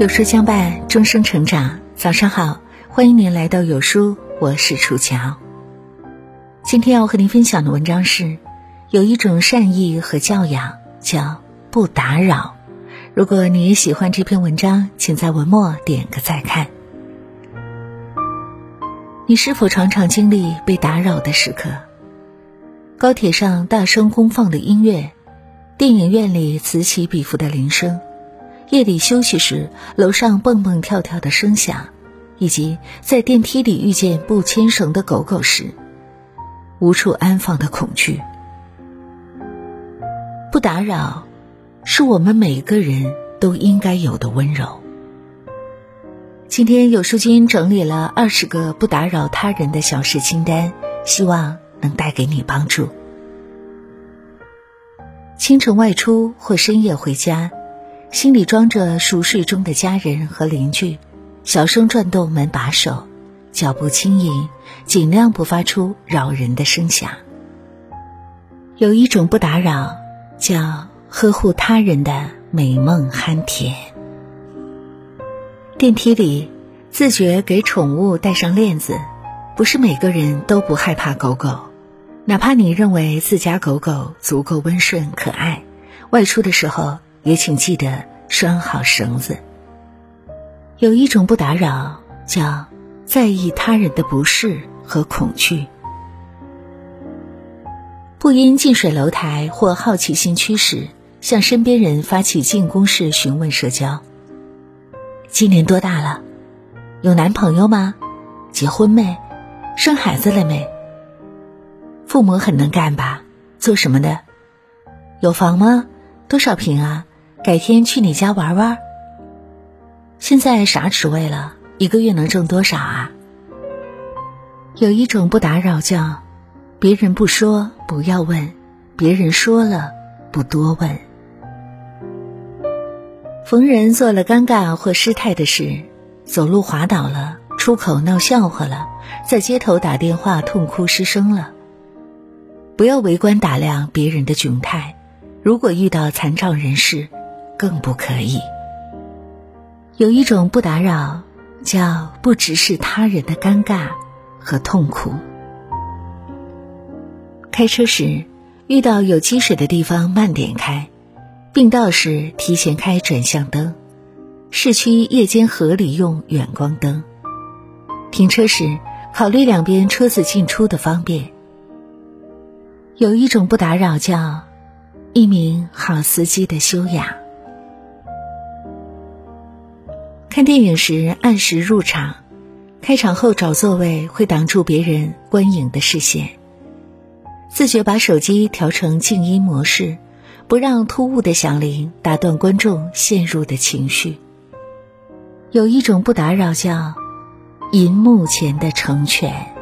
有书相伴，终生成长。早上好，欢迎您来到有书，我是楚乔。今天要和您分享的文章是：有一种善意和教养叫不打扰。如果你也喜欢这篇文章，请在文末点个再看。你是否常常经历被打扰的时刻？高铁上大声公放的音乐，电影院里此起彼伏的铃声。夜里休息时，楼上蹦蹦跳跳的声响，以及在电梯里遇见不牵绳的狗狗时，无处安放的恐惧。不打扰，是我们每个人都应该有的温柔。今天有书君整理了二十个不打扰他人的小事清单，希望能带给你帮助。清晨外出或深夜回家。心里装着熟睡中的家人和邻居，小声转动门把手，脚步轻盈，尽量不发出扰人的声响。有一种不打扰，叫呵护他人的美梦酣甜。电梯里，自觉给宠物戴上链子，不是每个人都不害怕狗狗，哪怕你认为自家狗狗足够温顺可爱，外出的时候。也请记得拴好绳子。有一种不打扰，叫在意他人的不适和恐惧。不因近水楼台或好奇心驱使，向身边人发起进攻式询问社交。今年多大了？有男朋友吗？结婚没？生孩子了没？父母很能干吧？做什么的？有房吗？多少平啊？改天去你家玩玩。现在啥职位了？一个月能挣多少啊？有一种不打扰叫，别人不说不要问，别人说了不多问。逢人做了尴尬或失态的事，走路滑倒了，出口闹笑话了，在街头打电话痛哭失声了，不要围观打量别人的窘态。如果遇到残障人士，更不可以。有一种不打扰，叫不直视他人的尴尬和痛苦。开车时，遇到有积水的地方慢点开；并道时提前开转向灯；市区夜间合理用远光灯；停车时考虑两边车子进出的方便。有一种不打扰，叫一名好司机的修养。看电影时按时入场，开场后找座位会挡住别人观影的视线。自觉把手机调成静音模式，不让突兀的响铃打断观众陷入的情绪。有一种不打扰叫银幕前的成全。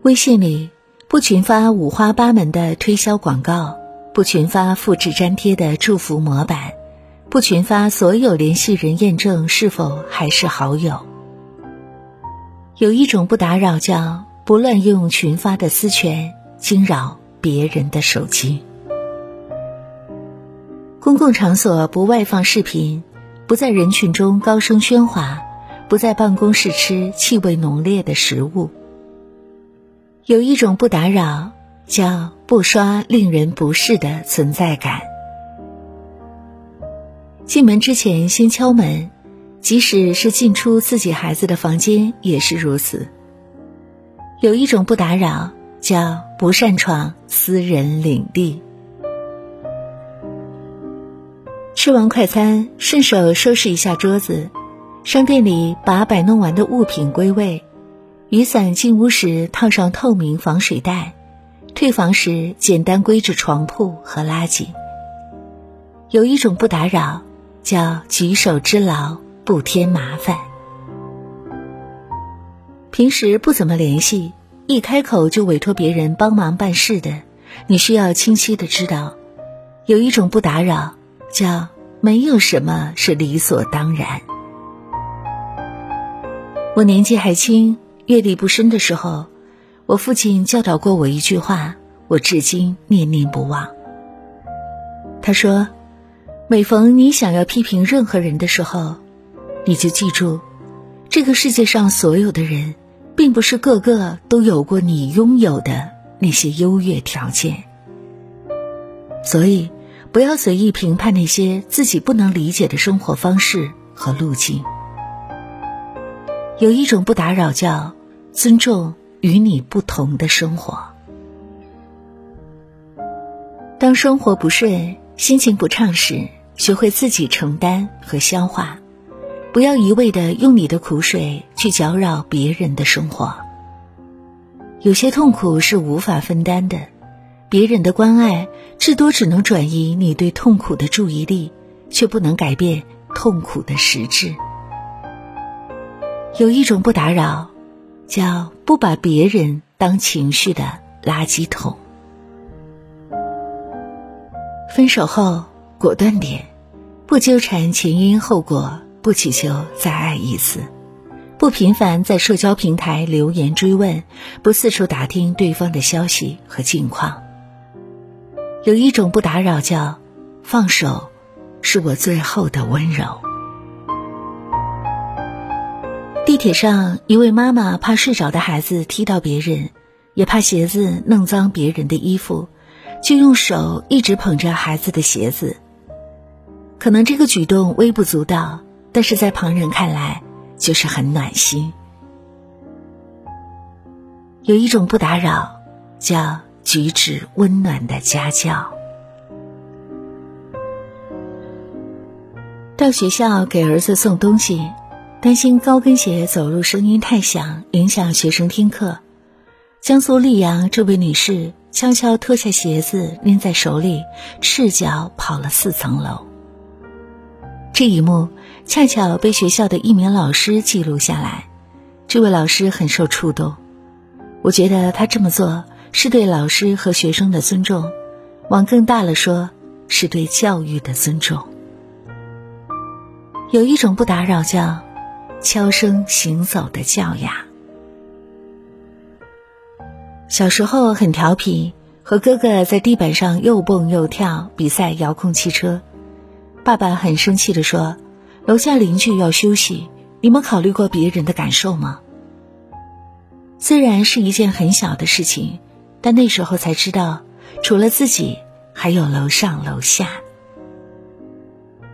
微信里不群发五花八门的推销广告，不群发复制粘贴的祝福模板。不群发所有联系人验证是否还是好友。有一种不打扰叫不乱用群发的私权惊扰别人的手机。公共场所不外放视频，不在人群中高声喧哗，不在办公室吃气味浓烈的食物。有一种不打扰叫不刷令人不适的存在感。进门之前先敲门，即使是进出自己孩子的房间也是如此。有一种不打扰，叫不擅闯私人领地。吃完快餐，顺手收拾一下桌子；商店里把摆弄完的物品归位；雨伞进屋时套上透明防水袋；退房时简单归置床铺和垃圾。有一种不打扰。叫举手之劳，不添麻烦。平时不怎么联系，一开口就委托别人帮忙办事的，你需要清晰的知道，有一种不打扰，叫没有什么是理所当然。我年纪还轻，阅历不深的时候，我父亲教导过我一句话，我至今念念不忘。他说。每逢你想要批评任何人的时候，你就记住，这个世界上所有的人，并不是个个都有过你拥有的那些优越条件。所以，不要随意评判那些自己不能理解的生活方式和路径。有一种不打扰，叫尊重与你不同的生活。当生活不顺、心情不畅时，学会自己承担和消化，不要一味的用你的苦水去搅扰别人的生活。有些痛苦是无法分担的，别人的关爱至多只能转移你对痛苦的注意力，却不能改变痛苦的实质。有一种不打扰，叫不把别人当情绪的垃圾桶。分手后，果断点，不纠缠前因后果，不祈求再爱一次，不频繁在社交平台留言追问，不四处打听对方的消息和近况。有一种不打扰，叫放手，是我最后的温柔。地铁上，一位妈妈怕睡着的孩子踢到别人，也怕鞋子弄脏别人的衣服，就用手一直捧着孩子的鞋子。可能这个举动微不足道，但是在旁人看来就是很暖心。有一种不打扰，叫举止温暖的家教。到学校给儿子送东西。担心高跟鞋走路声音太响，影响学生听课。江苏溧阳这位女士悄悄脱下鞋子，拎在手里，赤脚跑了四层楼。这一幕恰巧被学校的一名老师记录下来。这位老师很受触动，我觉得他这么做是对老师和学生的尊重，往更大了说，是对教育的尊重。有一种不打扰叫。悄声行走的教雅。小时候很调皮，和哥哥在地板上又蹦又跳，比赛遥控汽车。爸爸很生气的说：“楼下邻居要休息，你们考虑过别人的感受吗？”虽然是一件很小的事情，但那时候才知道，除了自己，还有楼上楼下。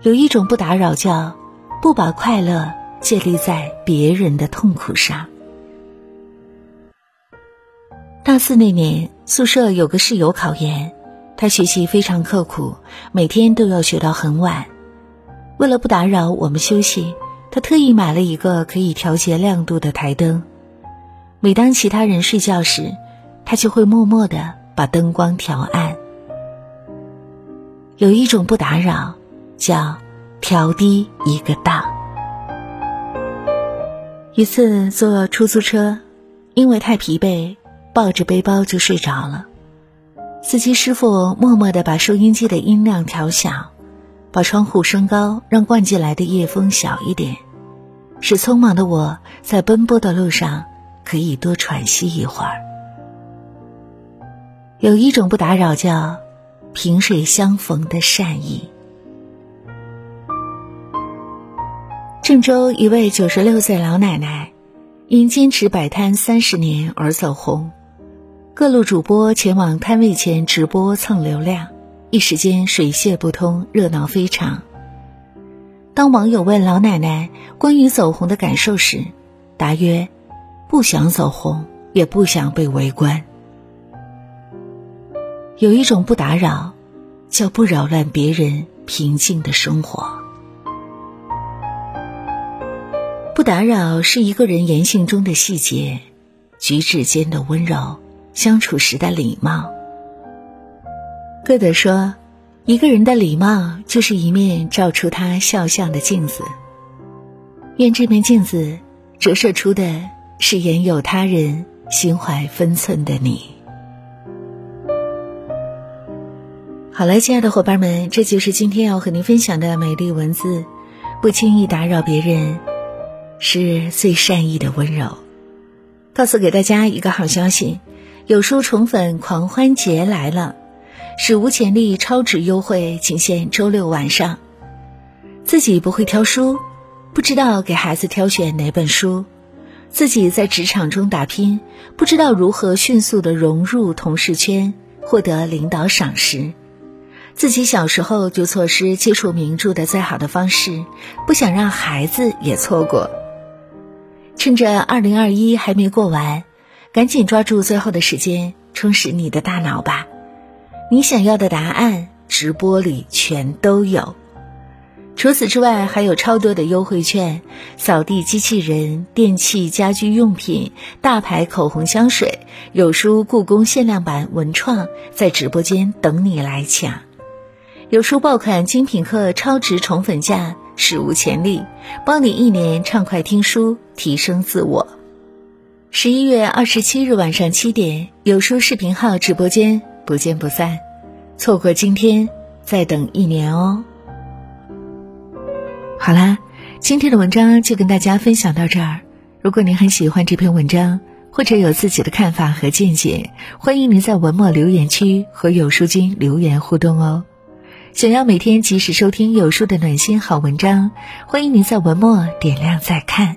有一种不打扰，叫不把快乐。建立在别人的痛苦上。大四那年，宿舍有个室友考研，他学习非常刻苦，每天都要学到很晚。为了不打扰我们休息，他特意买了一个可以调节亮度的台灯。每当其他人睡觉时，他就会默默的把灯光调暗。有一种不打扰，叫调低一个档。一次坐出租车，因为太疲惫，抱着背包就睡着了。司机师傅默默地把收音机的音量调小，把窗户升高，让灌进来的夜风小一点，使匆忙的我在奔波的路上可以多喘息一会儿。有一种不打扰，叫萍水相逢的善意。郑州一位九十六岁老奶奶，因坚持摆摊三十年而走红，各路主播前往摊位前直播蹭流量，一时间水泄不通，热闹非常。当网友问老奶奶关于走红的感受时，答曰：“不想走红，也不想被围观。有一种不打扰，叫不扰乱别人平静的生活。”不打扰是一个人言行中的细节，举止间的温柔，相处时的礼貌。歌德说：“一个人的礼貌就是一面照出他肖像的镜子。愿这面镜子折射出的是言有他人、心怀分寸的你。”好了，亲爱的伙伴们，这就是今天要和您分享的美丽文字。不轻易打扰别人。是最善意的温柔。告诉给大家一个好消息，有书宠粉狂欢节来了！史无前例超值优惠仅限周六晚上。自己不会挑书，不知道给孩子挑选哪本书；自己在职场中打拼，不知道如何迅速的融入同事圈，获得领导赏识；自己小时候就错失接触名著的最好的方式，不想让孩子也错过。趁着二零二一还没过完，赶紧抓住最后的时间，充实你的大脑吧！你想要的答案，直播里全都有。除此之外，还有超多的优惠券，扫地机器人、电器家居用品、大牌口红、香水，有书故宫限量版文创在直播间等你来抢。有书爆款精品课超值宠粉价，史无前例，帮你一年畅快听书，提升自我。十一月二十七日晚上七点，有书视频号直播间不见不散。错过今天，再等一年哦。好啦，今天的文章就跟大家分享到这儿。如果您很喜欢这篇文章，或者有自己的看法和见解，欢迎您在文末留言区和有书君留言互动哦。想要每天及时收听有书的暖心好文章，欢迎您在文末点亮再看。